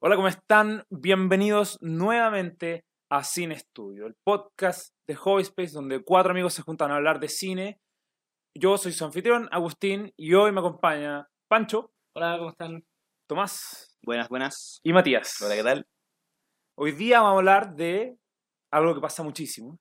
Hola, ¿cómo están? Bienvenidos nuevamente a Cine Studio, el podcast de Hobby Space donde cuatro amigos se juntan a hablar de cine. Yo soy su anfitrión, Agustín, y hoy me acompaña Pancho, Hola, ¿cómo están? Tomás Buenas, buenas. y Matías. Hola, ¿qué tal? Hoy día vamos a hablar de algo que pasa muchísimo,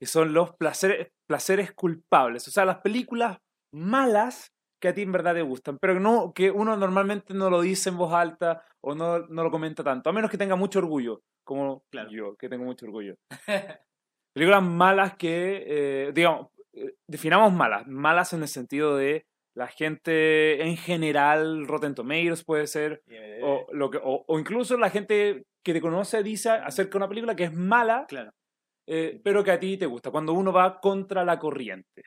que son los placeres, placeres culpables, o sea, las películas malas que a ti en verdad te gustan, pero que no, que uno normalmente no lo dice en voz alta o no, no lo comenta tanto, a menos que tenga mucho orgullo, como Claro. yo, que tengo mucho orgullo. películas malas que, eh, digamos, eh, definamos malas, malas en el sentido de la gente en general, Rotten Tomatoes puede ser, o, lo que, o, o incluso la gente que te conoce dice acerca de una película que es mala, Claro. eh, pero que a ti te gusta, cuando uno va contra la corriente.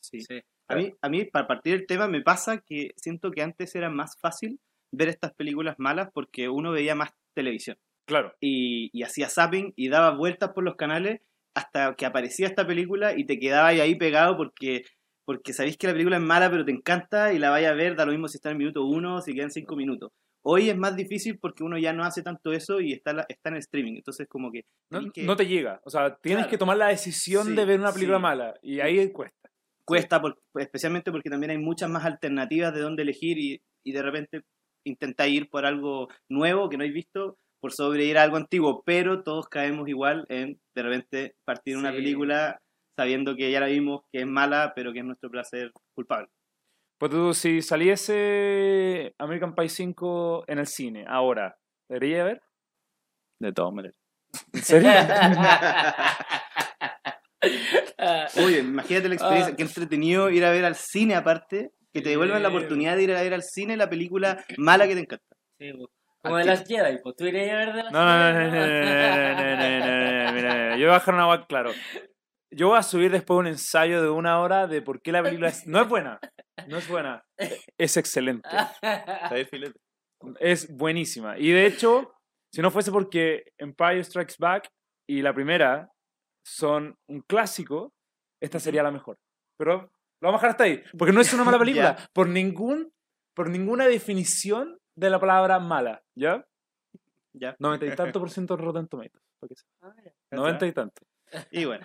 Sí. Sí. A mí, a mí, para partir del tema, me pasa que siento que antes era más fácil ver estas películas malas porque uno veía más televisión Claro. y, y hacía zapping y daba vueltas por los canales hasta que aparecía esta película y te quedabas ahí pegado porque, porque sabéis que la película es mala pero te encanta y la vayas a ver, da lo mismo si está en el minuto uno o si quedan cinco minutos. Hoy es más difícil porque uno ya no hace tanto eso y está, la- está en el streaming, entonces como que... No, tenés que- no te llega. O sea, tienes Claro. que tomar la decisión Sí, de ver una película sí. mala y ahí cuesta. Cuesta, por- especialmente porque también hay muchas más alternativas de dónde elegir y, y de repente intentáis ir por algo nuevo que no habéis visto por sobre ir a algo antiguo, pero todos caemos igual en de repente partir una Sí. película sabiendo que ya la vimos, que es mala, pero que es nuestro placer culpable. Pues tú, si saliese American Pie 5 en el cine ahora, ¿debería ver? De todas maneras. ¿En serio? Oye, imagínate la experiencia, qué entretenido ir a ver al cine aparte, que te devuelvan la oportunidad de ir a ver al cine la película mala que te encanta. Sí. Como de las Jedi, pues tú irías a ver de las no, no, Jedi. No, no, no, no, mira, mira, yo voy a bajar una web claro. Yo voy a subir después un ensayo de una hora de por qué la película es... no es buena. No es buena. Es excelente. Es buenísima. Y de hecho, si no fuese porque Empire Strikes Back y la primera son un clásico, esta sería la mejor. Pero lo vamos a dejar hasta ahí. Porque no es una mala película. Por ningún, por ninguna definición de la palabra mala. ¿Ya? Ya. 90 y tanto por ciento de Rotten Tomatoes. Ah, mira. 90 y tanto. Y bueno,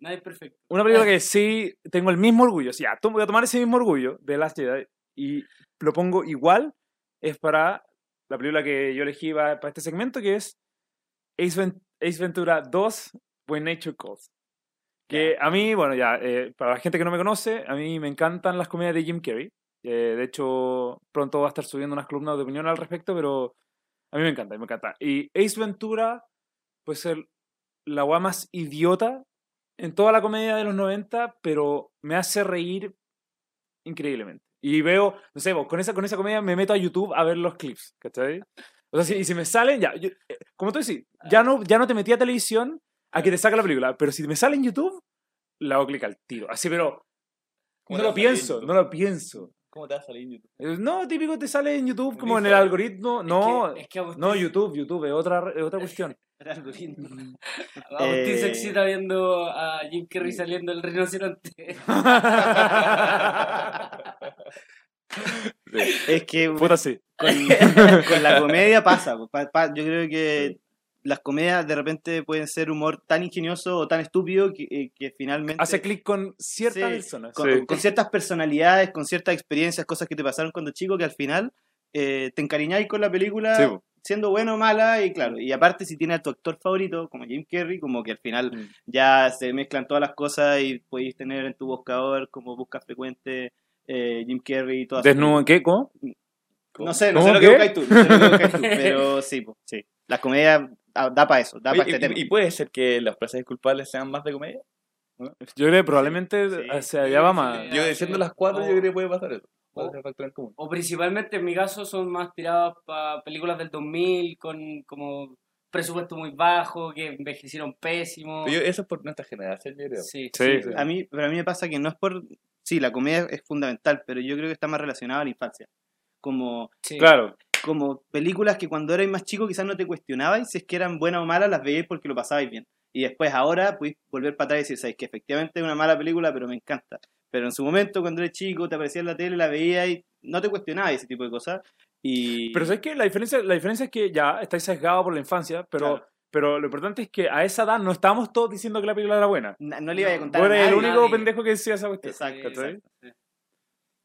Nadie es perfecto. Una película que sí tengo el mismo orgullo. Sí, ya, voy a tomar ese mismo orgullo de Last Jedi y lo pongo igual. Es para la película que yo elegí pa- para este segmento, que es Ace Ventura 2, When Nature Calls. Que a mí, bueno, ya, eh, para la gente que no me conoce, a mí me encantan las comedias de Jim Carrey. Eh, de hecho, pronto va a estar subiendo unas columnas de opinión al respecto, pero a mí me encanta, me encanta. Y Ace Ventura puede ser la weá más idiota en toda la comedia de los 90, pero me hace reír increíblemente. Y veo, no sé, con esa, con esa comedia me meto a YouTube a ver los clips, ¿cachai? O sea, si, y si me salen, ya, yo- eh, como tú decís, ya no, ya no te metí a televisión a que te saque la película, pero si me sale en YouTube, la hago clic al tiro. Así, pero ¿Cómo no lo pienso, no lo pienso. ¿Cómo te va a salir en YouTube? Eh, No, típico te sale en YouTube como en el algoritmo. No, Es que, es que Agustín, no, YouTube, YouTube, es otra, es otra cuestión. el algoritmo. Agustín se Eh, excita viendo a Jim Carrey saliendo del rinoceronte. Es que Puta sí. con, con la comedia pasa. pa- pa- yo creo que las comedias de repente pueden ser humor tan ingenioso o tan estúpido que, eh, que finalmente... Hace clic con ciertas Sí, personas. con, sí. con ciertas personalidades, con ciertas experiencias, cosas que te pasaron cuando chico, que al final eh, te encariñáis con la película Sí, siendo bueno o mala, y claro, y aparte si tienes a tu actor favorito, como Jim Carrey, como que al final Mm. ya se mezclan todas las cosas y podéis tener en tu buscador como busca frecuente eh, Jim Carrey y todas ¿Desnudo en qué? ¿Cómo? No sé, no ¿Cómo sé lo que tú, no sé lo que buscáis tú, pero sí, po, sí. Las comedias da para eso, da Oye, para este y, tema. y puede ser que los placeres culpables sean más de comedia? Yo creo que probablemente Sí, hacia allá va más. sí. Yo Ah, diciendo sí. las cuatro, O- yo creo que puede pasar eso. Puede o- ser factor en común. O principalmente en mi caso son más tirados para películas del 2000 con como presupuesto muy bajo, que envejecieron pésimo. Pero yo- eso es por nuestra generación, yo creo. Sí. Sí, A mí, pero a mí me pasa que no es por... Sí, la comedia es fundamental, pero yo creo que está más relacionada a la infancia. Como, sí. Claro. Como películas que cuando erais más chico quizás no te cuestionabais si es que eran buenas o malas, las veíais porque lo pasabais bien. Y después ahora podéis volver para atrás y decir, sabéis que efectivamente es una mala película, pero me encanta. Pero en su momento, cuando eres chico, te aparecía en la tele, la veías y no te cuestionabas ese tipo de cosas. Y... Pero ¿sabes qué? La diferencia, la diferencia es que ya estáis sesgados por la infancia, pero, Claro. pero lo importante es que a esa edad no estábamos todos diciendo que la película era buena. Na- no le iba a contar eres el único nadie. pendejo que decía esa cuestión. Exacto, exacto.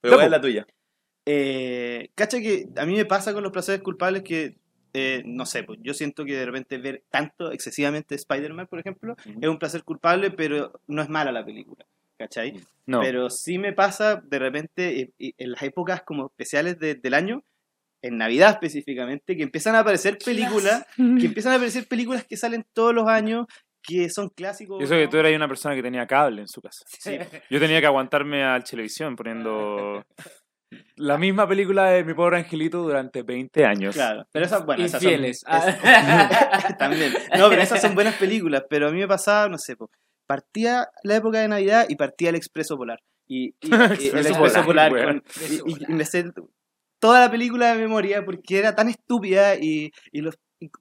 Pero ¿cuál es la tuya? Eh, cacha que a mí me pasa con los placeres culpables que, eh, no sé, pues yo siento que de repente ver tanto, excesivamente Spider-Man, por ejemplo, Ujú. es un placer culpable, pero no es mala la película, ¿cachai? No. Pero sí me pasa de repente eh, en las épocas como especiales de- del año, en Navidad específicamente, que empiezan a aparecer películas, que empiezan a aparecer películas que salen todos los años, que son clásicos. Eso que ¿no? tú eras una persona que tenía cable en su casa. Sí. Yo tenía que aguantarme al televisión poniendo la misma película de Mi Pobre Angelito durante 20 años. Claro, pero esas, bueno, esas son- es- también. No, pero esas son buenas películas, pero a mí me pasaba, no sé, po, partía la época de Navidad y partía el Expreso Polar. Y, y- y el Expreso Polar, con- y, y- me sé toda la película de memoria porque era tan estúpida y, y los,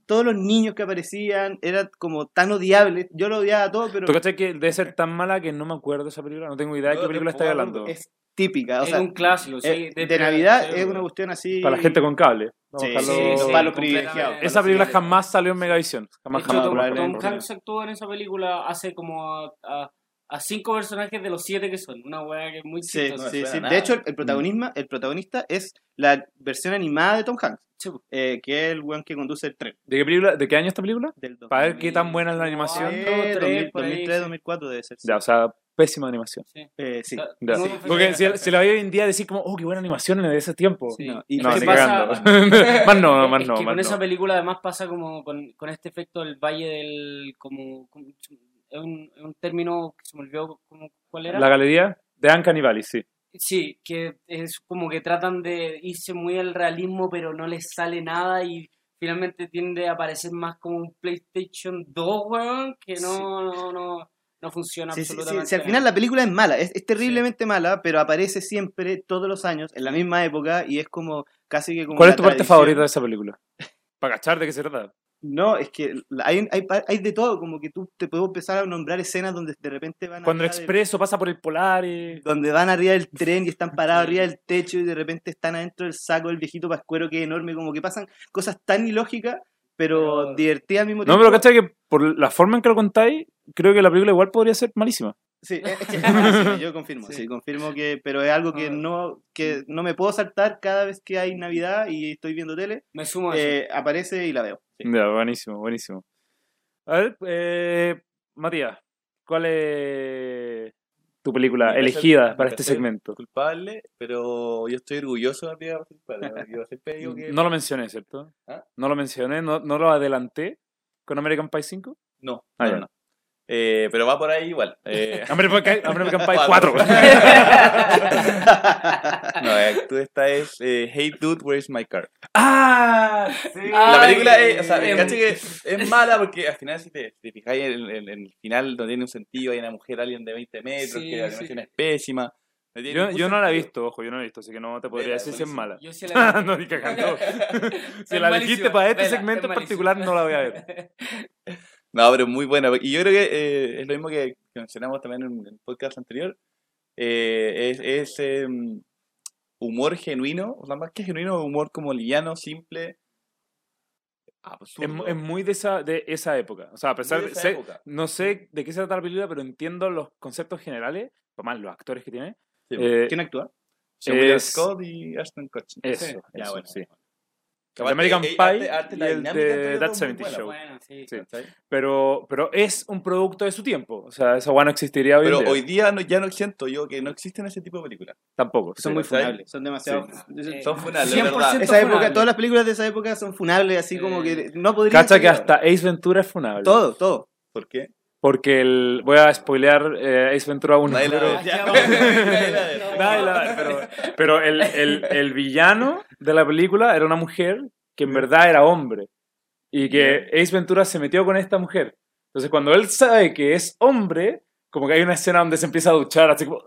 todos los niños que aparecían eran como tan odiables. Yo lo odiaba todo, pero ¿Tú cachai que debe ser tan mala que no me acuerdo de esa película? No tengo idea de No, qué película me hablando. es típica. O es sea, un clásico, sí. eh, de, de- Navidad sí, es una cuestión así. Para la gente con cable. Sí, sí, los sí, palos completamente. privilegiados. Esa película jamás salió en Megavisión. De Jamás, hecho, jamás. Tom, Hanks actuó en esa película hace como a, a- a cinco personajes de los siete que son. Una weá que es muy Sí, chistosa. sí, sí. De hecho, el, el protagonista, el protagonista es la versión animada de Tom Hanks, Sí, eh, que es el weón que conduce el tren. ¿De qué, película, ¿De qué año es esta película? Del Para ver qué tan buena es la animación. Ay, Eh, dos, tres, 2000, por ahí, 2003, sí. 2004 debe ser. sí. Ya, o sea, pésima animación. Eh, sí. O sea, Ya. muy Porque si, si la veía hoy en día, decir como, oh, qué buena animación en ese tiempo. Sí. No, y No, ¿Qué ni pasa? cagando. más no, más es no, que más con esa no. película además pasa como con, con este efecto del valle del como, como- es un, es un término que se me olvidó como, cuál era La galería de Uncanny Valley, sí. sí que es como que tratan de irse muy al realismo pero no les sale nada y finalmente tiende a parecer más como un PlayStation 2 weón que no no, no, no funciona Sí, sí, sí, absolutamente sí, al final la película es mala, es, es terriblemente mala, pero aparece siempre, todos los años, en la misma época, y es como casi que como. ¿Cuál es tu parte favorita de esa película? Para cachar de qué se trata. No, es que hay, hay, hay de todo, como que tú te puedo empezar a nombrar escenas donde de repente van Cuando el arriba del- expreso pasa por el polar y... donde van arriba del tren y están parados arriba del techo y de repente están adentro del saco del viejito pascuero que es enorme, como que pasan cosas tan ilógicas, pero, Pero- divertidas al mismo No, tiempo. pero cachai que por la forma en que lo contáis, creo que la película igual podría ser malísima. Sí, es es que es malísima, yo confirmo, sí. Sí. confirmo que, pero es algo que Ah. no, que no me puedo saltar cada vez que hay Navidad y estoy viendo tele, me sumo a eso. eh, aparece y la veo. Sí. Ya, buenísimo, buenísimo. A ver, eh, Matías, ¿cuál es tu película elegida para este segmento? Culpable, pero yo estoy orgulloso de mi película culpable. porque Yo siempre digo que. No lo mencioné, ¿cierto? ¿Ah? No lo mencioné, no, no lo adelanté con American Pie 5. No, Ah, no, no. Eh, pero va por ahí igual. Eh, American Pie Cuatro. 4. no, eh, tú esta es eh, Hey Dude, Where's My Car? ¡Ah! Sí. La Ay, película es, o sea, em- caché que es mala porque al final, si te, te fijáis en, en- en el final, no tiene un sentido. Hay una mujer alien de 20 metros, Sí, que la sí. animación es pésima. no Yo, yo no la he visto, ojo, yo no la he visto, así que no te podría Vela, decir si es mala. Yo sí la no, ni cagando. si Es la elegiste para este vela, segmento es en particular, no la voy a ver. No, pero muy buena. Y yo creo que eh, es lo mismo que, que mencionamos también en el podcast anterior. Eh, es es em, humor genuino, o sea, más que genuino, humor como liviano, simple. Es, es muy de esa, de esa época. O sea, a pesar de. de sé- no sé de qué se trata la película, pero entiendo los conceptos generales, o más los actores que tiene. Sí, Eh, ¿Quién actúa? Es- Scott y Ashton Kutcher. eso, Sí, ya, eso, bueno. sí. El aparte, American eh, Pie arte- arte, y el de That los dos muy 70 buena, Show. Bueno, sí. Sí. Pero, pero es un producto de su tiempo. O sea, esa guay no existiría hoy Pero en día. hoy día no, ya no siento yo que no existen ese tipo de películas. Tampoco. Son sí. muy funables, son demasiado... Eh, Son funables, 100% ¿verdad? Esa época, funable. todas las películas de esa época son funables, así como Eh, que no podrían... Cacha que hasta Ace Ventura es funable. Todo, todo. ¿Por qué? Porque el, voy a spoilear eh, Ace Ventura 1. Nadie pero- ya, no. Pero, pero el, el, el villano de la película era una mujer que en verdad era hombre. Y que Ace Ventura se metió con esta mujer. Entonces, cuando él sabe que es hombre, como que hay una escena donde se empieza a duchar, así como,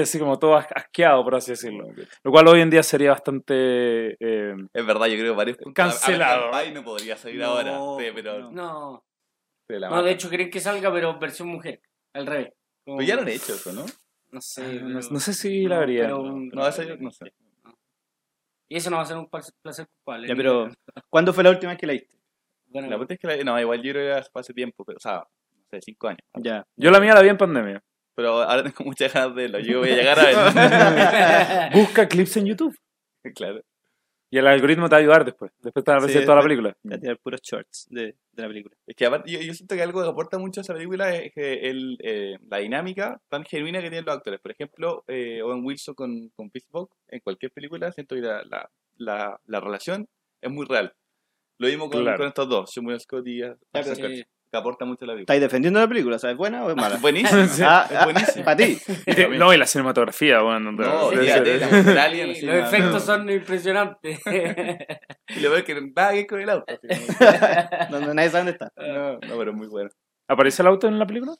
así como todo as- asqueado, por así decirlo. Lo cual hoy en día sería bastante. eh, Es verdad, yo creo que varios. Cancelado. American Pie no podría salir No, ahora. Sí, pero. no. No, la no, de hecho querían que salga, pero versión mujer, al revés. Como- Pero ya lo han hecho eso, ¿no? No sé. no, pero- no sé si la vería. pero- No, eso yo no sé. Y eso no va a ser un placer placer culpable. Ya, pero ¿cuándo fue la última vez que la viste? Bueno, La puta es que la- no, igual yo creo que fue hace tiempo, pero, o sea, no sé, cinco años. Ya. Yo la mía la vi en pandemia. Pero ahora tengo muchas ganas de verlo. Yo voy a llegar a verlo. Busca clips en YouTube. claro. Y el algoritmo te va a ayudar después. Después te va a aparecer Sí, toda la película. Te voy a tirar puros shorts de, de la película. Es que aparte, yo, yo siento que algo que aporta mucho a esa película es que el, eh, la dinámica tan genuina que tienen los actores. Por ejemplo, eh, Owen Wilson con, con Fogg, en cualquier película, siento que la, la, la, la relación es muy real. Lo mismo con, Claro. con estos dos, Samuel Scott y Ashton sí. Que aporta mucho a la película. ¿Estáis defendiendo la película? ¿Sabes buena o es mala? Buenísimo. Ah, es buenísimo. para ti. Y te- No, y la cinematografía, bueno. No, fíjate, la los efectos son impresionantes. Y lo veo que va a ir con el auto. no, nadie sabe dónde está. no, no, pero es muy bueno. ¿Aparece el auto en la película?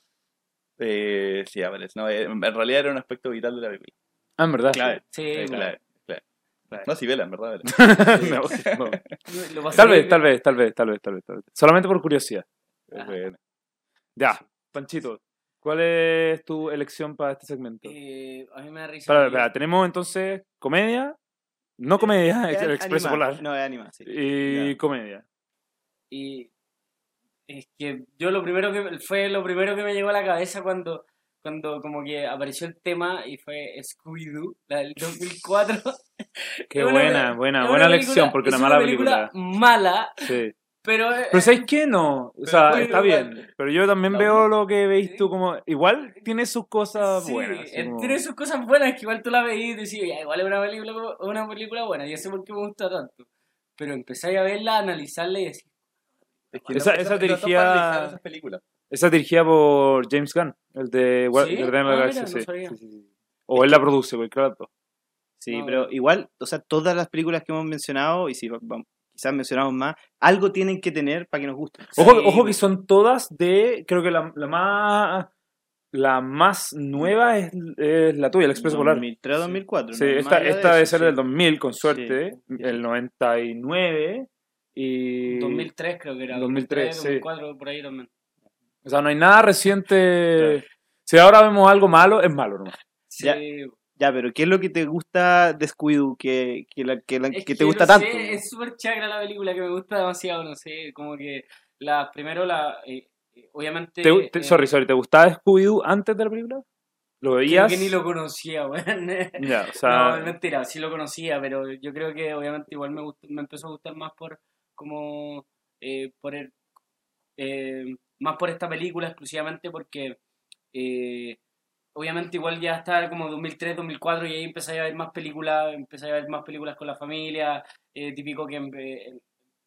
Eh, sí, aparece. No, eh, en realidad era un aspecto vital de la película. Ah, en verdad. Clave. Sí, claro, claro. Claro. No, sí, vela, en verdad. bien. tal vez, tal vez, tal vez, tal vez, tal vez. Solamente por curiosidad. Es buena. Ya, Panchito, ¿cuál es tu elección para este segmento? Eh, a mí me da risa. Tenemos entonces comedia, no comedia, Es el Expreso anima. Polar, No, es anima, sí. y Ya. comedia. Y es que yo lo primero que fue lo primero que me llegó a la cabeza cuando cuando como que apareció el tema y fue Scooby-Doo, la del 2004. Qué buena, buena, buena película- elección, porque es una mala película. mala, Sí. Pero Pero ¿sabes qué? No, o sea, está bien, pero yo también veo lo que veis sí. tú como, igual tiene sus cosas sí, buenas. como- tiene sus cosas buenas que igual tú la veís y decís, ya, igual es una película una película buena, ya sé por qué me gusta tanto. Pero empezáis a verla, a analizarla y decir, Es que Esa- no- esa para analizar esas películas. Esa es dirigida por James Gunn, el de Gua- ¿Sí? Guardianes de la Ah, Galaxia, sí. O él la produce, las dos. Sí, No. pero igual, o sea, todas las películas que hemos mencionado, y si va- vamos- quizás mencionamos más, algo tienen que tener para que nos gusten. Ojo, Sí, ojo que son todas de, creo que la, la más la más nueva es, es la tuya, el Expreso Polar. 2003, 2004. Sí, no esta, esta debe eso, ser sí. del 2000, con suerte. Sí. El 99 y... 2003 creo que era. 2003, sí. 2004, por ahí también. O sea, no hay nada reciente... Si ahora vemos algo malo, es malo nomás. Sí, Ya. Ya, pero ¿qué es lo que te gusta de Scooby-Doo que, que, la- que la- Es que te no gusta sé, tanto? es súper chagra la película que me gusta demasiado, no sé, como que la primero la eh, eh, obviamente ¿Te- te- eh, sorry, sorry, ¿te gustaba Scooby-Doo antes de la película? ¿Lo creo veías? que ni lo conocía, weón. O no, sea... es mentira, sí lo conocía, pero yo creo que obviamente igual me gustó- me empezó a gustar más por como eh, por el, eh, más por esta película exclusivamente porque eh, obviamente igual ya está como 2003, 2004 y ahí empecé a ver más películas, empecé a ver más películas con la familia, eh, típico que eh,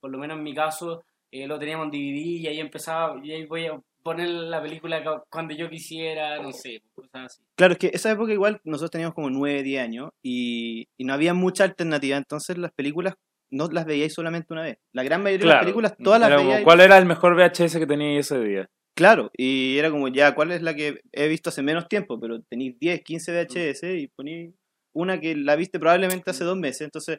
por lo menos en mi caso eh, lo teníamos en DVD y ahí empezaba, y ahí voy a poner la película cu- cuando yo quisiera, no sé, cosas así. Claro, es que esa época igual nosotros teníamos como 9, 10 años y, y no había mucha alternativa, entonces las películas no las veíais solamente una vez. La gran mayoría de las películas todas las veíais. ¿Cuál era el mejor VHS que tenías ese día? Claro, y era como ya, ¿cuál es la que he visto hace menos tiempo? Pero tenéis 10, 15 VHS y ponéis una que la viste probablemente hace dos meses, entonces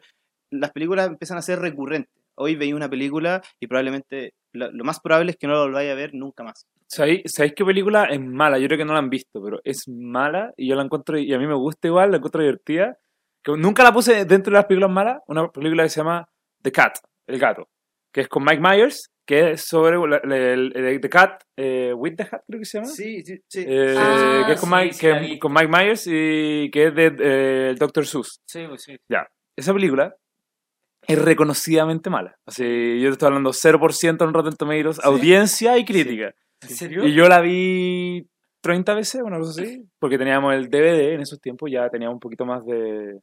las películas empiezan a ser recurrentes. Hoy veis una película y probablemente lo, lo más probable es que no la volváis a ver nunca más. ¿Sabéis, ¿Sabéis qué película es mala? Yo creo que no la han visto, pero es mala y yo la encuentro, y a mí me gusta igual, la encuentro divertida. Que nunca la puse dentro de las películas malas, una película que se llama The Cat, El Gato, que es con Mike Myers, que es sobre la- la- el, el- The Cat, eh, With the Hat creo que se llama. Sí, sí, sí. Eh, Ah, que es con sí, Mike, sí que- con Mike Myers y que es de eh, el Dr. Seuss. Sí, pues sí. Esa película es reconocidamente mala. Así, yo te estoy hablando 0% en Rotten Tomatoes, audiencia y crítica. ¿En serio? Y yo la vi 30 veces, una cosa así, porque teníamos el DVD en esos tiempos, ya teníamos un poquito más de,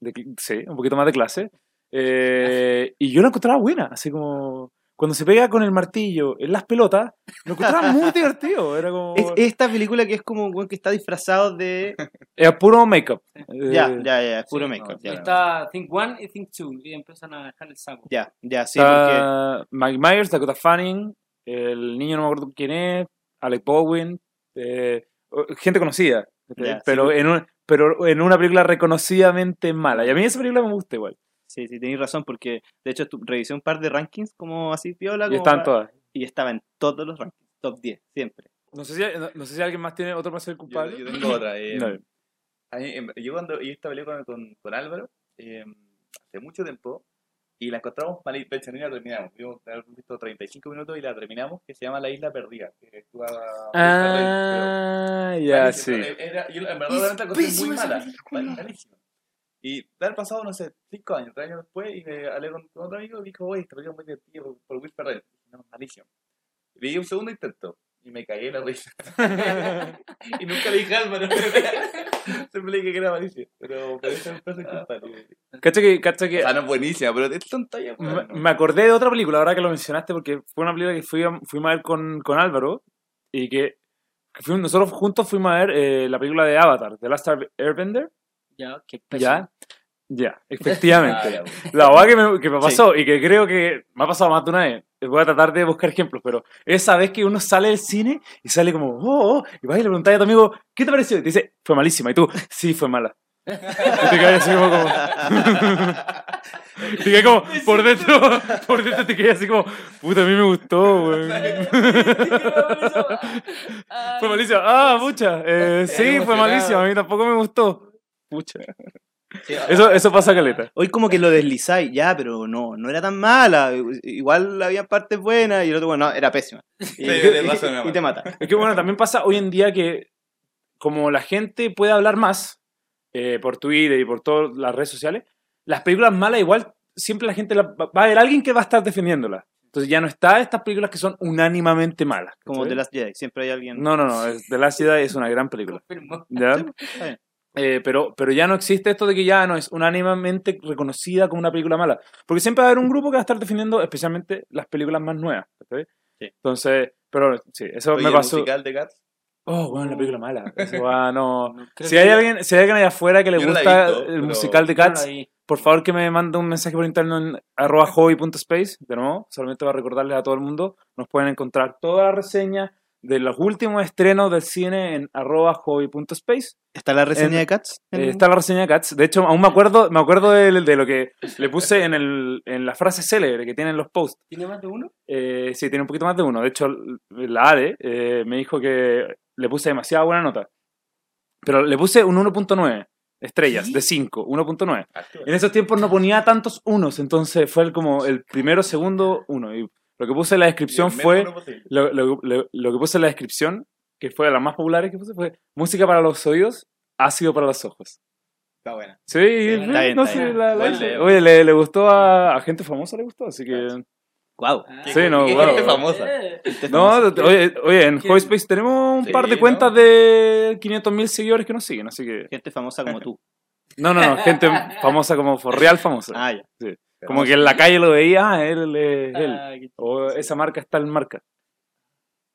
de sí, un poquito más de clase. Eh, y yo la encontraba buena, así como cuando se pega con el martillo en las pelotas, lo encontraba muy divertido, era como... Es esta película que es como un weón que está disfrazado de... Era puro make-up. Ya, Eh, ya, ya, es puro Sí, make-up. Ya. está Think One y Think Two y empiezan a dejar el saco. ya, ya, sí, porque... está Mike Myers, Dakota Fanning, el niño no me acuerdo quién es, Alec Baldwin, eh, gente conocida, Ya, pero, sí, en un- pero en una película reconocidamente mala. Y a mí esa película me gusta igual. Sí, sí, tenéis razón, porque de hecho revisé un par de rankings como así piola. Y como están para- todas. Y estaba en todos los rankings, top 10, siempre. No sé, si, no, no sé si alguien más tiene otro para ser Yo, culpable. yo tengo otra. eh, No. a mí, em, yo cuando vi esta película con, con Álvaro, eh, hace mucho tiempo y la encontramos hecho ni la terminamos. Vimos visto 35 minutos y la terminamos, que se llama La Isla Perdida. Que actúa Ah, ya, sí. Malísimo, Era, yo en verdad la encontré muy mala. Malísima. Y haber pasado, no sé, 5 años, 3 años después, y me hablé con, con otro amigo y dijo, oye, esta película es muy divertida por, por Will Ferrell. Y No, malísimo. Le di un segundo intento y me cagué la risa. y nunca le dije a Álvaro. Siempre le dije que era malísimo. Pero, un Ah. culpable. Cacha que, cacha que O sea, no es buenísima, pero es tontería. me, weón. me acordé de otra película ahora que lo mencionaste porque fue una película que fui a, fuimos a ver con, con Álvaro y que, que fuimos- nosotros juntos fuimos a ver eh, la película de Avatar, The Last Airbender. Ya, qué Ya, ya, efectivamente. La verdad que me, que me pasó y que creo que me ha pasado más de una vez. Voy a tratar de buscar ejemplos, pero esa vez que uno sale del cine y sale como, oh, oh, y vas y le preguntas a tu amigo, ¿qué te pareció? Y te dice, fue malísima. Y tú, sí, fue mala. Y te quedas así como, como- te quedas como, por dentro, por dentro te quedas así como, puta, a mí me gustó, güey. Fue malísima. Ah, pucha. Eh, sí, fue malísima. A mí tampoco me gustó. Pucha. Sí, Eso, eso pasa caleta. Hoy como que lo deslizáis, ya, pero no, no era tan mala. Igual había partes buenas y el otro, bueno, no, era pésima. Y, y- razón, y te mata. Es que bueno, también pasa hoy en día que como la gente puede hablar más eh, por Twitter y por todas las redes sociales, las películas malas igual siempre la gente la- va a haber alguien que va a estar defendiéndolas. Entonces ya no está estas películas que son unánimamente malas. Como ¿cachai? The Last Jedi, siempre hay alguien. No, no, no. The Last Jedi es una gran película. ¿ya? Eh, pero, pero ya no existe esto de que ya no es unánimemente reconocida como una película mala. Porque siempre va a haber un grupo que va a estar defendiendo especialmente las películas más nuevas. ¿cachai? Sí. Entonces, pero sí, eso Oye, me el pasó. musical de Cats. Oh, bueno, la película mala. Eso va, no. Creo Si que- hay alguien, si hay alguien allá afuera que le Yo no gusta visto, el pero- musical de no Cats, vi. por favor que me mande un mensaje por interno en arroba hobby.space. De nuevo, solamente para recordarles a todo el mundo, nos pueden encontrar toda la reseña de los últimos estrenos del cine en arroba hobby.space. ¿Está la reseña En- de Cats? Eh, está la reseña de Cats. De hecho, aún me acuerdo, me acuerdo de, de lo que le puse en, el, en la frase célebre que tienen los posts. ¿Tiene más de uno? Eh, sí, tiene un poquito más de uno. De hecho, la ADE eh, me dijo que le puse demasiada buena nota. Pero le puse un 1.9 estrellas ¿Qué? de 5, 1.9. Actúa. En esos tiempos no ponía tantos unos, entonces fue el, como el primero, segundo, uno. Y lo que puse en la descripción fue, lo, lo- lo- lo que puse en la descripción, que fue de las más populares que puse, fue música para los oídos, ácido para los ojos. Está buena. Sí, está bien, no está sé, bien. la- la. Oye, le, le gustó a, a gente famosa, le gustó, así que... Guau. Ah. Sí, no, ¿Qué wow. gente famosa? Eh, No, oye, oye, en. Hobby tenemos un Sí, par de ¿no? cuentas de 500.000 seguidores que nos siguen, así que... Gente famosa como tú. No, no, no, gente famosa como for real famosa. Ah, ya. Como que en la calle lo veía, él ah, O esa marca está en marca.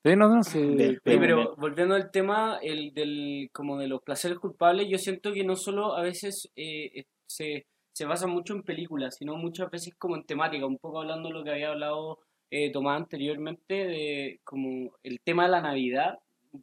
Sí, no, no, sí. Pero bien. volviendo al tema el del como de los placeres culpables, yo siento que no solo a veces eh, eh, se, se basa mucho en películas, sino muchas veces como en temática, un poco hablando de lo que había hablado eh, Tomás anteriormente, de como el tema de la Navidad.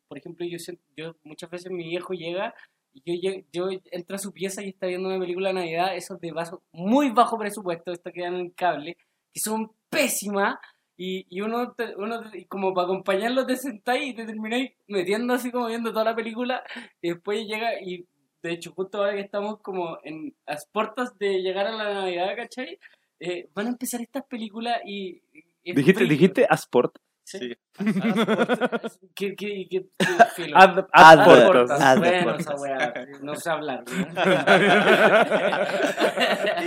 Por ejemplo, yo, yo muchas veces mi viejo llega y yo, lle- yo entro a su pieza y está viendo una película de Navidad, esos de bajo, muy bajo presupuesto, estas que dan en cable, que son pésimas. Y, y uno, te- uno te- y como para acompañarlo te sentáis y te termináis metiendo así como viendo toda la película y después llega y de hecho justo ahora que estamos como en las puertas de llegar a la Navidad, ¿cachai? Eh, van a empezar estas películas y... Dijiste, dijiste Asport. Sí. ¿Qué, qué, qué, qué filo? Ad, Ad- Adportas. Ad- Bueno, Adportas. esa weá, no sé hablar.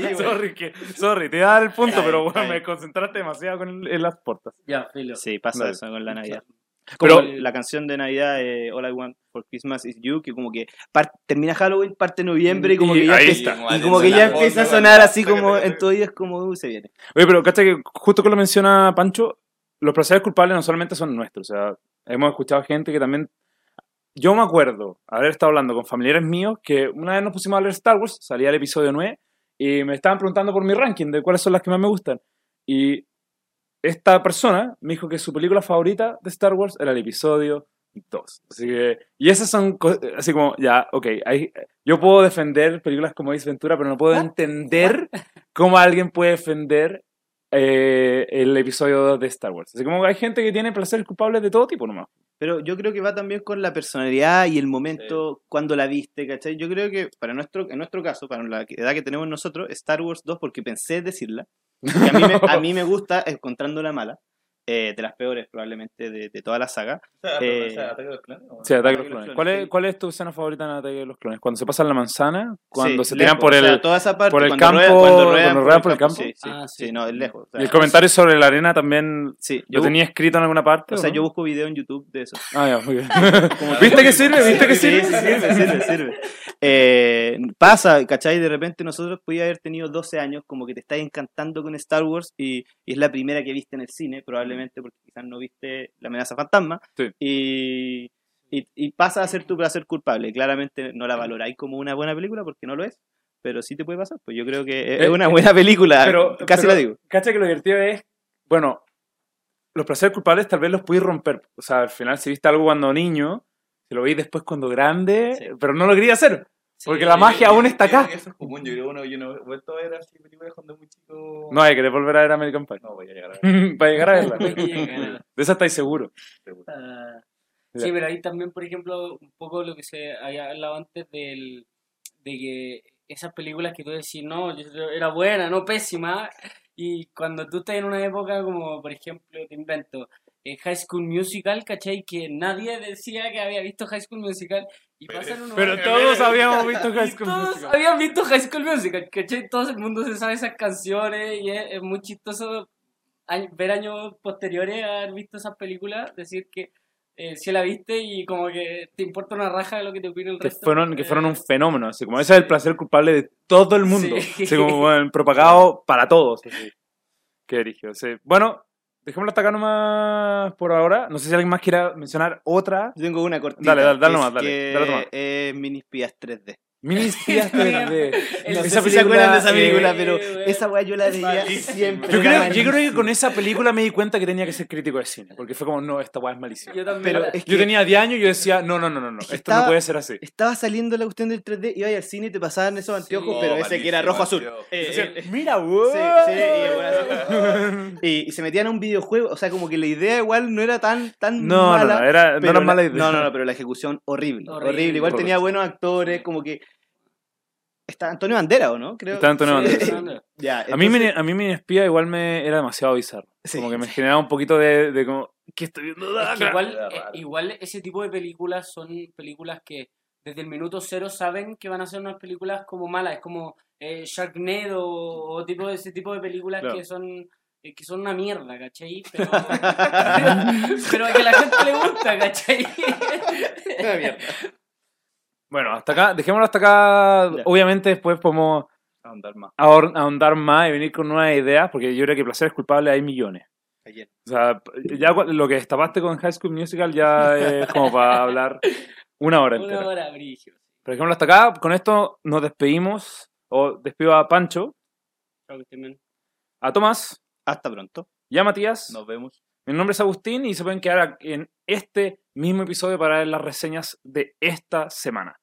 ¿no? sorry, que, sorry, te iba a dar el punto, Ay, pero bueno, ay. me concentraste demasiado con el- en las portas. ya, filo. Sí, pasa Dale. eso con la Navidad. Pero- Como la canción de Navidad eh, All I Want for Christmas is You, que como que termina Halloween, parte noviembre y como Y que ya, está. y como que ya empieza a sonar así como en tu oído es como uh, se viene. Oye, pero cacha que justo que lo menciona Pancho, los placeres culpables no solamente son nuestros, o sea, hemos escuchado gente que también... Yo me acuerdo haber estado hablando con familiares míos que una vez nos pusimos a leer Star Wars, salía el episodio 9, y me estaban preguntando por mi ranking de cuáles son las que más me gustan. Y esta persona me dijo que su película favorita de Star Wars era el episodio 2. Así que, y esas son así como, ya, ok, hay- yo puedo defender películas como Ace Ventura, pero no puedo entender cómo alguien puede defender eh, el episodio 2 de Star Wars. Así como hay gente que tiene placeres culpables de todo tipo nomás. Pero yo creo que va también con la personalidad y el momento cuando la viste, ¿cachai? Yo creo que para nuestro, en nuestro caso, para la edad que tenemos nosotros, Star Wars 2, porque pensé decirla, porque a mí me, a mí me gusta encontrándola mala, eh, de las peores probablemente de, de toda la saga. Eh, ¿Ataque de los clones? ¿O? Sí, Ataque de Ataque los de los Clones. ¿Cuál es. ¿Cuál es tu escena favorita en Ataque de los Clones? Cuando se pasan la manzana, cuando sí, se tiran lejos, por o el... sea, toda esa parte, por el cuando campo, ruedan- cuando cuando ruedan por el campo. Sí, sí, Ah, sí, sí. no, es lejos. o sea, Y el comentario sobre la arena también Sí, lo yo, tenía escrito en alguna parte. o sea, no? yo busco video en YouTube de eso. Ah, ya, muy bien. ¿Viste que sirve? ¿Viste que Sí, sirve? sí, sirve, sirve, sirve. Eh, pasa, ¿cachai? De repente nosotros podíamos haber tenido 12 años, como que te estás encantando con Star Wars y, y es la primera que viste en el cine, probablemente porque quizás no viste La amenaza fantasma. Sí. Y, y, y pasa a ser tu placer culpable. Claramente no la valoráis como una buena película porque no lo es, pero sí te puede pasar. Pues yo creo que es Eh, una buena película, Pero, casi pero, la digo. Cacha que lo divertido es, bueno, los placeres culpables tal vez los puedes romper. O sea, al final si viste algo cuando niño, si lo veis después cuando grande, Sí. pero no lo quería hacer. Sí, Porque la magia aún está acá. Eso es común. Yo creo que uno, yo no he vuelto a ver así películas cuando muy chico. No hay que volver a ver American Pie. No voy a llegar a ver. Para llegar a verla. De esa estáis seguro. seguro. Ya. Sí, pero ahí también, por ejemplo, un poco lo que se había hablado antes del, de que esas películas que tú decís, no, yo- era buena, no pésima, y cuando tú estás en una época como, por ejemplo, te invento, eh, High School Musical, ¿cachai? Que nadie decía que había visto High School Musical, y Pero- pasan Pero todos habíamos visto High School todos Musical. habían visto High School Musical, ¿cachai? Todo el mundo se sabe esas canciones y es, es muy chistoso año- ver años posteriores a haber visto esas películas, decir que eh, si la viste y como que te importa una raja de lo que te opina el Que resto. fueron, que eh, fueron un fenómeno. Así como ese es el placer culpable de todo el mundo. Sí. Así como bueno, propagado para todos. Así. Qué dirigido. Sí. Bueno, dejémoslo hasta acá nomás por ahora. No sé si alguien más quiera mencionar otra. Yo tengo una cortita. Dale, dale, dale nomás, dale, dale nomás. es Mini Espías 3D. Mini espías 3D. El- No sé Esa si se acuerdan de esa película, película, eh, pero esa weá yo la veía siempre. Yo creo, yo creo que con esa película me di cuenta que tenía que ser crítico de cine. Porque fue como, no, esta weá es malísima. Yo también. Pero Yo tenía 10 años y yo decía, no, no, no, no, no. Es que Esto no puede ser así. Estaba saliendo la cuestión del 3D, iba al cine y te pasaban esos anteojos, Sí. pero Oh, ese que era rojo-azul. Eh, eh, Mira, wow. Sí, sí, y bueno, y, y se metían a un videojuego, o sea, como que la idea igual no era tan, tan No, no, mala. no, era, no era la- mala idea. No, no, no, pero la ejecución horrible, horrible. Horrible. Igual tenía buenos actores, como que... Está Antonio Bandera, ¿o no? Creo. Está Antonio Sí, no. Ya, A mí, entonces- me, a mí Mini espía igual me era demasiado bizarro. Sí. Como que me generaba un poquito de, de como, ¿qué estoy viendo? Es que igual, Era eh, igual ese tipo de películas son películas que desde el minuto cero saben que van a ser unas películas como malas, es como eh, Sharknado o, o tipo ese tipo de películas Claro. que son eh, que son una mierda, ¿cachai? Pero, pero que a la gente le gusta, ¿cachai? Una mierda. Bueno, hasta acá, dejémoslo hasta acá. Ya. Obviamente después podemos Ahondar más. ahor- ahondar más y venir con nuevas ideas, porque yo creo que placeres culpables hay millones. Ayer. O sea, ya lo que destapaste con High School Musical ya es como para hablar una hora entera. Una hora. Por ejemplo, hasta acá, con esto nos despedimos, o despido a Pancho, Chao, que estén bien. a Tomás Hasta pronto. y a Matías. Nos vemos. Mi nombre es Agustín y se pueden quedar en este mismo episodio para ver las reseñas de esta semana.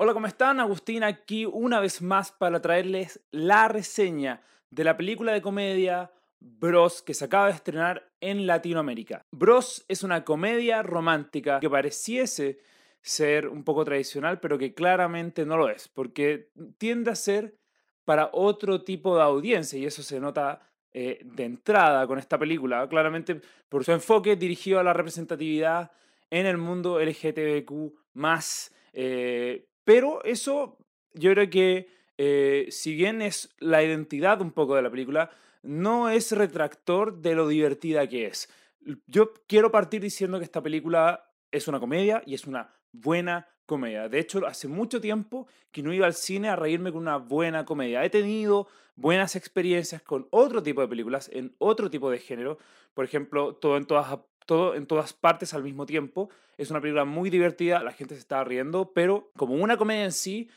Hola, ¿cómo están? Agustín aquí una vez más para traerles la reseña de la película de comedia Bros que se acaba de estrenar en Latinoamérica. Bros es una comedia romántica que pareciese ser un poco tradicional, pero que claramente no lo es, porque tiende a ser para otro tipo de audiencia y eso se nota eh, de entrada con esta película, claramente por su enfoque dirigido a la representatividad en el mundo LGTBQ más, eh, pero eso yo creo que eh, si bien es la identidad un poco de la película, no es retractor de lo divertida que es. Yo quiero partir diciendo que esta película es una comedia y es una buena comedia. De hecho, hace mucho tiempo que no iba al cine a reírme con una buena comedia. He tenido buenas experiencias con otro tipo de películas, en otro tipo de género. Por ejemplo, todo en todas, todo en todas partes al mismo tiempo. Es una película muy divertida, la gente se está riendo, pero como una comedia en sí,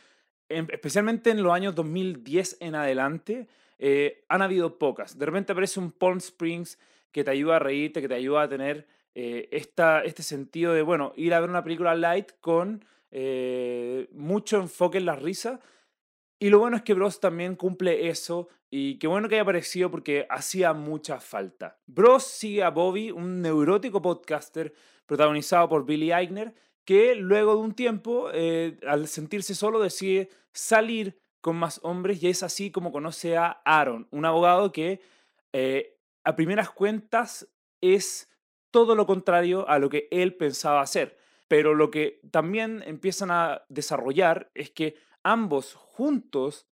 en- especialmente en los años 2010 en adelante, eh, han habido pocas. De repente aparece un Palm Springs que te ayuda a reírte, que te ayuda a tener eh, esta, este sentido de, bueno, ir a ver una película light con eh, mucho enfoque en la risa. Y lo bueno es que Bros también cumple eso y qué bueno que haya aparecido porque hacía mucha falta. Bros sigue a Bobby, un neurótico podcaster protagonizado por Billy Eichner, que luego de un tiempo, eh, al sentirse solo, decide salir con más hombres y es así como conoce a Aaron, un abogado que eh, a primeras cuentas es todo lo contrario a lo que él pensaba hacer. Pero lo que también empiezan a desarrollar es que ambos juntos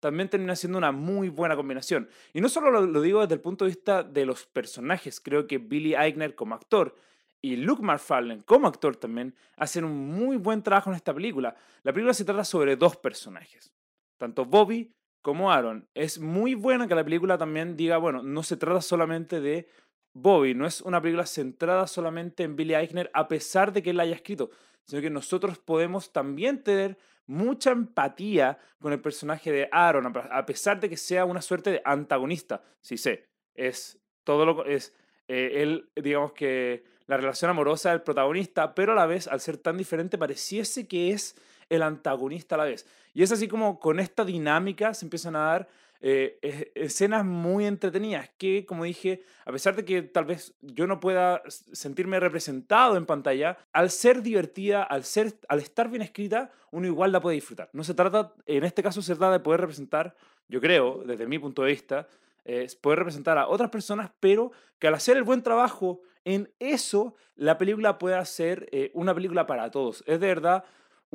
también terminan siendo una muy buena combinación. Y no solo lo, lo digo desde el punto de vista de los personajes, creo que Billy Eichner como actor y Luke McFarlane como actor también hacen un muy buen trabajo en esta película. La película se trata sobre dos personajes, tanto Bobby como Aaron. Es muy bueno que la película también diga, bueno, no se trata solamente de Bobby, no es una película centrada solamente en Billy Eichner a pesar de que él la haya escrito, sino que nosotros podemos también tener mucha empatía con el personaje de Aaron, a pesar de que sea una suerte de antagonista. Sí sé, es todo lo es eh, él, digamos que la relación amorosa del protagonista, pero a la vez, al ser tan diferente, pareciese que es el antagonista a la vez. Y es así como con esta dinámica se empiezan a dar eh, escenas muy entretenidas que, como dije, a pesar de que tal vez yo no pueda sentirme representado en pantalla, al ser divertida, al, ser, al estar bien escrita, uno igual la puede disfrutar. No se trata, en este caso se trata de poder representar, yo creo, desde mi punto de vista, es poder representar a otras personas, pero que al hacer el buen trabajo en eso, la película pueda ser eh, una película para todos. Es de verdad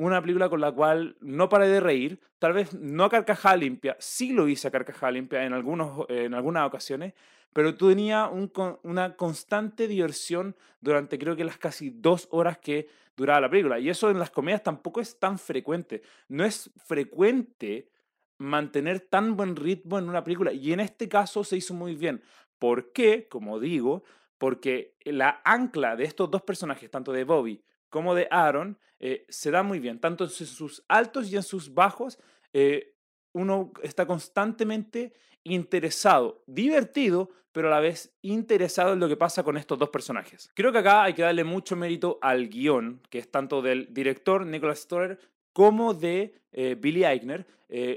una película con la cual no paré de reír, tal vez no a carcajada limpia, sí lo hice a carcajada limpia en, algunos, en algunas ocasiones, pero tenía un, una constante diversión durante creo que las casi dos horas que duraba la película. Y eso en las comedias tampoco es tan frecuente. No es frecuente mantener tan buen ritmo en una película. Y en este caso se hizo muy bien. ¿Por qué? Como digo, porque la ancla de estos dos personajes, tanto de Bobby como de Aaron, eh, se da muy bien. Tanto en sus altos y en sus bajos, eh, uno está constantemente interesado, divertido, pero a la vez interesado en lo que pasa con estos dos personajes. Creo que acá hay que darle mucho mérito al guion, que es tanto del director Nicholas Stoller como de eh, Billy Eichner.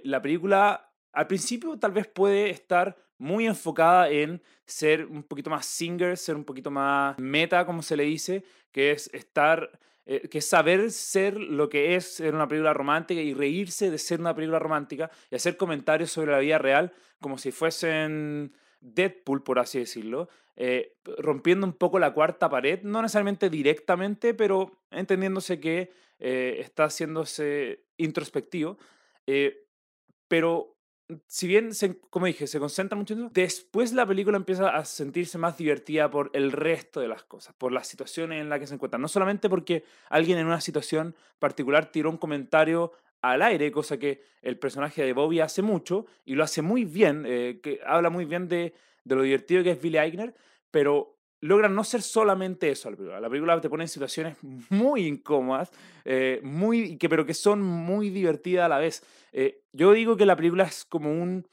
La película al principio tal vez puede estar muy enfocada en ser un poquito más singer, ser un poquito más meta, como se le dice, que es estar, eh, que es saber ser lo que es ser una película romántica y reírse de ser una película romántica y hacer comentarios sobre la vida real como si fuesen Deadpool, por así decirlo, rompiendo un poco la cuarta pared, no necesariamente directamente, pero entendiéndose que eh, está haciéndose introspectivo, eh, pero si bien, se, como dije, se concentra mucho en eso, después la película empieza a sentirse más divertida por el resto de las cosas, por las situaciones en las que se encuentra. No solamente porque alguien en una situación particular tiró un comentario al aire, cosa que el personaje de Bobby hace mucho y lo hace muy bien, eh, que habla muy bien de, de, lo divertido que es Billy Eichner, pero logran no ser solamente eso la película. La película te pone en situaciones muy incómodas, eh, muy, que, pero que son muy divertidas a la vez. Eh, yo digo que la película es como un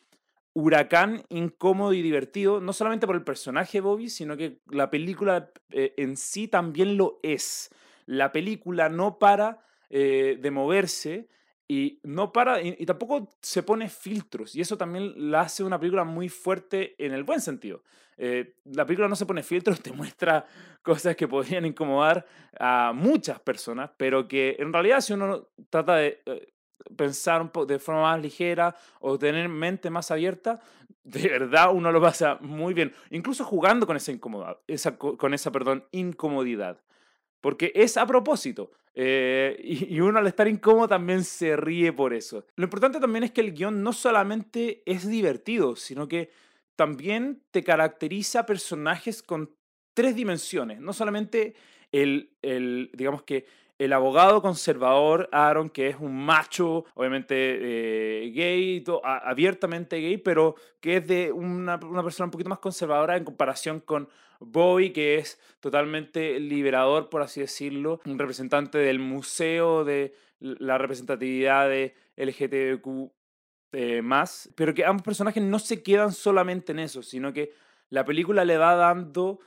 huracán incómodo y divertido, no solamente por el personaje Bobby, sino que la película eh, en sí también lo es. La película no para de moverse y no para y, tampoco se pone filtros y eso también la hace una película muy fuerte en el buen sentido. Eh, la película no se pone filtros, te muestra cosas que podrían incomodar a muchas personas, pero que en realidad si uno trata de eh, pensar un poco de forma más ligera o tener mente más abierta, de verdad uno lo pasa muy bien, incluso jugando con esa incomodidad, esa, con esa, perdón, incomodidad, porque es a propósito. Eh, y, uno al estar incómodo también se ríe por eso. Lo importante también es que el guion no solamente es divertido, sino que también te caracteriza personajes con tres dimensiones, no solamente el, el digamos que el abogado conservador Aaron, que es un macho, obviamente eh, gay, abiertamente gay, pero que es de una, una, persona un poquito más conservadora en comparación con Boy, que es totalmente liberador, por así decirlo, un representante del museo de la representatividad de LGTBQ eh, más, pero que ambos personajes no se quedan solamente en eso, sino que la película le va dando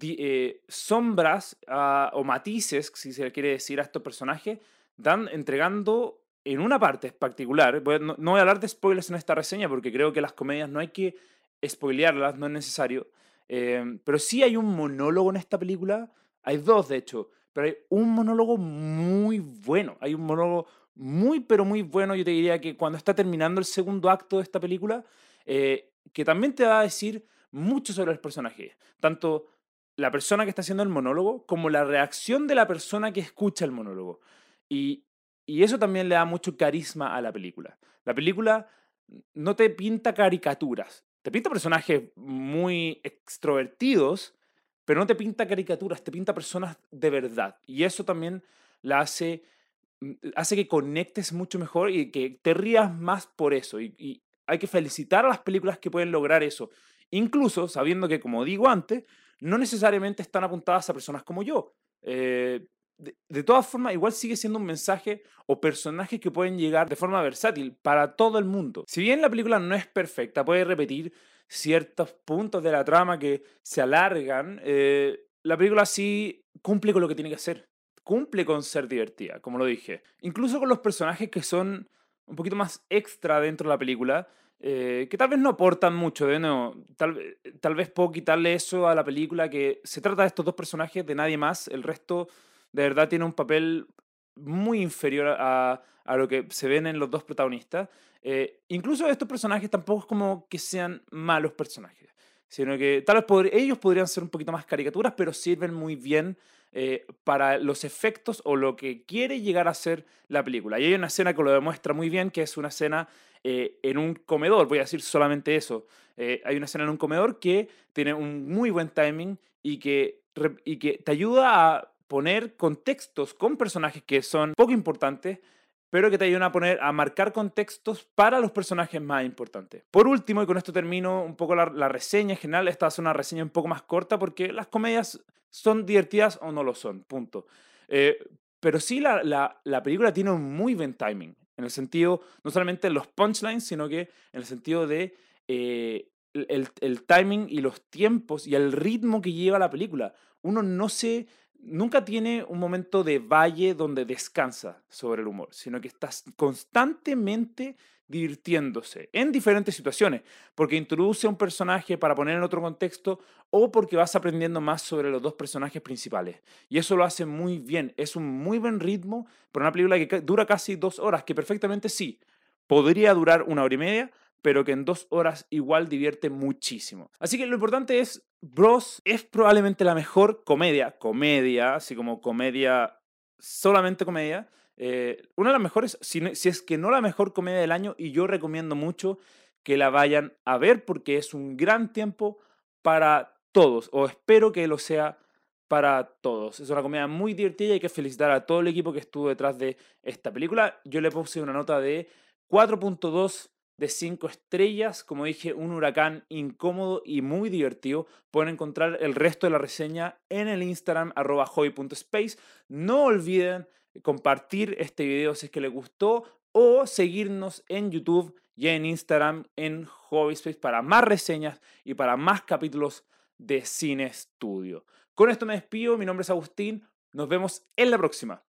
eh, sombras ah, o matices, si se quiere decir, a estos personajes, dan entregando en una parte particular. no, voy a hablar de spoilers en esta reseña porque creo que las comedias no hay que spoilearlas, no es necesario. eh, pero sí hay un monólogo en esta película, hay dos de hecho, pero hay un monólogo muy bueno. Hay un monólogo muy, pero muy bueno. Yo te diría que cuando está terminando el segundo acto de esta película, eh, que también te va a decir mucho sobre los personajes. Tanto la persona que está haciendo el monólogo como la reacción de la persona que escucha el monólogo. Y, y eso también le da mucho carisma a la película. La película no te pinta caricaturas, te pinta personajes muy extrovertidos, pero no te pinta caricaturas, te pinta personas de verdad. Y eso también la hace, mm, hace que conectes mucho mejor y que te rías más por eso. Y, y hay que felicitar a las películas que pueden lograr eso. Incluso sabiendo que, como digo antes, no necesariamente están apuntadas a personas como yo. Eh, de, todas formas, igual sigue siendo un mensaje o personajes que pueden llegar de forma versátil para todo el mundo. Si bien la película no es perfecta, puede repetir ciertos puntos de la trama que se alargan, eh, la película sí cumple con lo que tiene que hacer. Cumple con ser divertida, como lo dije. Incluso con los personajes que son un poquito más extra dentro de la película, eh, que tal vez no aportan mucho, de nuevo, tal, tal vez puedo quitarle eso a la película, que se trata de estos dos personajes, de nadie más, el resto de verdad tiene un papel muy inferior a, a lo que se ven en los dos protagonistas. Eh, incluso estos personajes tampoco es como que sean malos personajes, sino que tal vez ellos podrían ser un poquito más caricaturas, pero sirven muy bien eh, para los efectos o lo que quiere llegar a ser la película. Y hay una escena que lo demuestra muy bien, que es una escena eh, en un comedor, voy a decir solamente eso. Eh, hay una escena en un comedor que tiene un muy buen timing y que, y que te ayuda a poner contextos con personajes que son poco importantes, pero que te ayudan a poner, a marcar contextos para los personajes más importantes. Por último, y con esto termino un poco la, la reseña en general, esta ser una reseña un poco más corta porque las comedias son divertidas o no lo son, punto. Eh, pero sí la, la, la película tiene un muy buen timing, en el sentido, no solamente en los punchlines, sino que en el sentido de eh, el, el timing y los tiempos y el ritmo que lleva la película. Uno no se, nunca tiene un momento de valle donde descansa sobre el humor, sino que estás constantemente divirtiéndose en diferentes situaciones, porque introduce a un personaje para poner en otro contexto o porque vas aprendiendo más sobre los dos personajes principales. Y eso lo hace muy bien, es un muy buen ritmo para una película que dura casi dos horas, que perfectamente sí, podría durar una hora y media, pero que en dos horas igual divierte muchísimo. Así que lo importante es, Bros es probablemente la mejor comedia, comedia, así como comedia, solamente comedia, eh, una de las mejores, si, si es que no la mejor comedia del año, y yo recomiendo mucho que la vayan a ver porque es un gran tiempo para todos, o espero que lo sea para todos. Es una comedia muy divertida y hay que felicitar a todo el equipo que estuvo detrás de esta película. Yo le puse una nota de 4.2 de 5 estrellas. Como dije, un huracán incómodo y muy divertido. Pueden encontrar el resto de la reseña en el Instagram arroba hobby.space. No olviden compartir este video si es que les gustó o seguirnos en YouTube y en Instagram en Hobbyspace para más reseñas y para más capítulos de Cine Estudio. Con esto me despido, mi nombre es Agustín, nos vemos en la próxima.